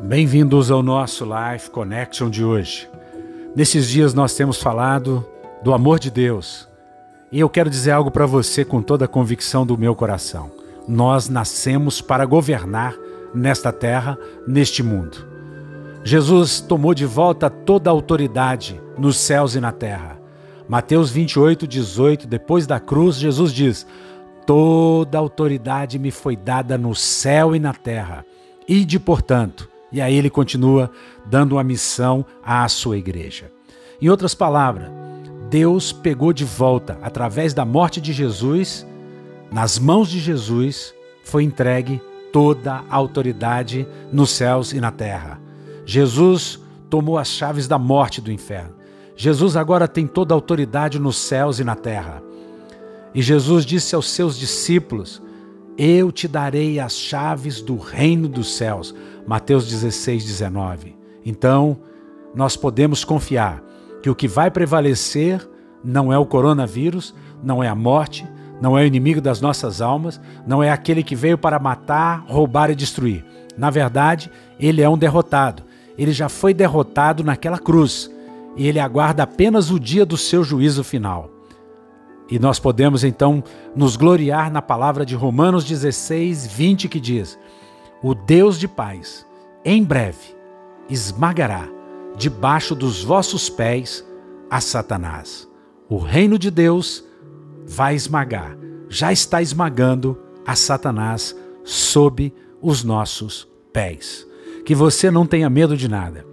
Bem-vindos ao nosso Life Connection de hoje. Nesses dias nós temos falado do amor de Deus e eu quero dizer algo para você com toda a convicção do meu coração. Nós nascemos para governar nesta terra, neste mundo. Jesus tomou de volta toda a autoridade nos céus e na terra. Mateus 28, 18, depois da cruz, Jesus diz: Toda autoridade me foi dada no céu e na terra. Ide, portanto. E aí ele continua dando uma missão à sua igreja. Em outras palavras, Deus pegou de volta, através da morte de Jesus, nas mãos de Jesus, foi entregue toda a autoridade nos céus e na terra. Jesus tomou as chaves da morte do inferno. Jesus agora tem toda a autoridade nos céus e na terra. E Jesus disse aos seus discípulos: Eu te darei as chaves do reino dos céus. Mateus 16, 19. Então, nós podemos confiar que o que vai prevalecer não é o coronavírus, não é a morte, não é o inimigo das nossas almas, não é aquele que veio para matar, roubar e destruir. Na verdade, ele é um derrotado. Ele já foi derrotado naquela cruz e ele aguarda apenas o dia do seu juízo final. E nós podemos então nos gloriar na palavra de Romanos 16, 20, que diz: O Deus de paz, em breve, esmagará debaixo dos vossos pés a Satanás. O reino de Deus vai esmagar, já está esmagando a Satanás sob os nossos pés. Que você não tenha medo de nada,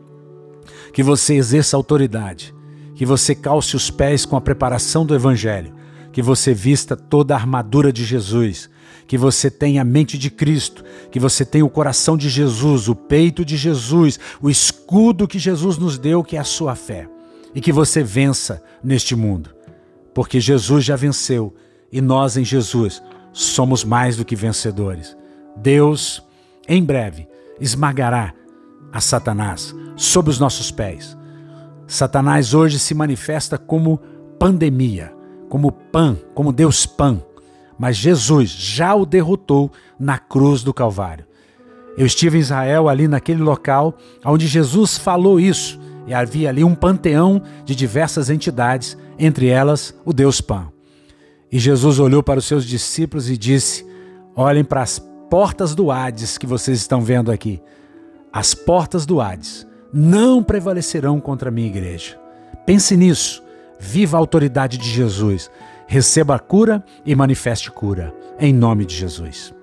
que você exerça autoridade, que você calce os pés com a preparação do Evangelho, que você vista toda a armadura de Jesus, que você tenha a mente de Cristo, que você tenha o coração de Jesus, o peito de Jesus, o escudo que Jesus nos deu, que é a sua fé, e que você vença neste mundo, porque Jesus já venceu e nós em Jesus somos mais do que vencedores. Deus, em breve, esmagará a Satanás sob os nossos pés. Satanás hoje se manifesta como pandemia como Pan, como Deus Pan, mas Jesus já o derrotou na cruz do Calvário. Eu estive em Israel, ali naquele local onde Jesus falou isso, e havia ali um panteão de diversas entidades, entre elas o Deus Pan. E Jesus olhou para os seus discípulos e disse: Olhem para as portas do Hades que vocês estão vendo aqui. As portas do Hades não prevalecerão contra a minha igreja. Pense nisso. Viva a autoridade de Jesus. Receba a cura e manifeste cura. Em nome de Jesus.